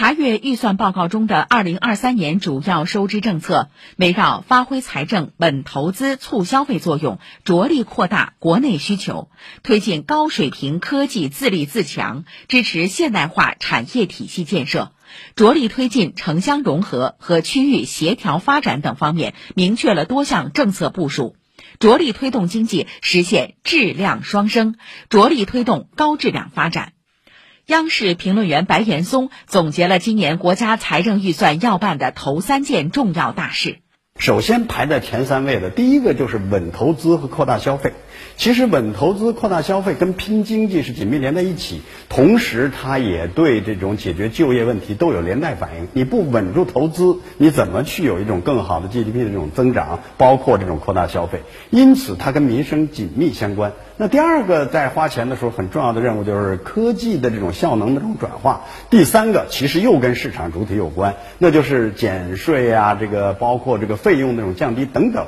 查阅预算报告中的二零二三年主要收支政策，围绕发挥财政稳投资、促消费作用，着力扩大国内需求，推进高水平科技自立自强，支持现代化产业体系建设，着力推进城乡融合和区域协调发展等方面，明确了多项政策部署，着力推动经济实现质量双升，着力推动高质量发展。央视评论员白岩松总结了今年国家财政预算要办的头三件重要大事。首先排在前三位的，第一个就是稳投资和扩大消费。其实稳投资、扩大消费跟拼经济是紧密连在一起，同时它也对这种解决就业问题都有连带反应。你不稳住投资，你怎么去有一种更好的 GDP 的这种增长，包括这种扩大消费？因此，它跟民生紧密相关。那第二个在花钱的时候很重要的任务就是科技的这种效能的这种转化。第三个其实又跟市场主体有关，那就是减税啊，这个包括这个费费用那种降低等等。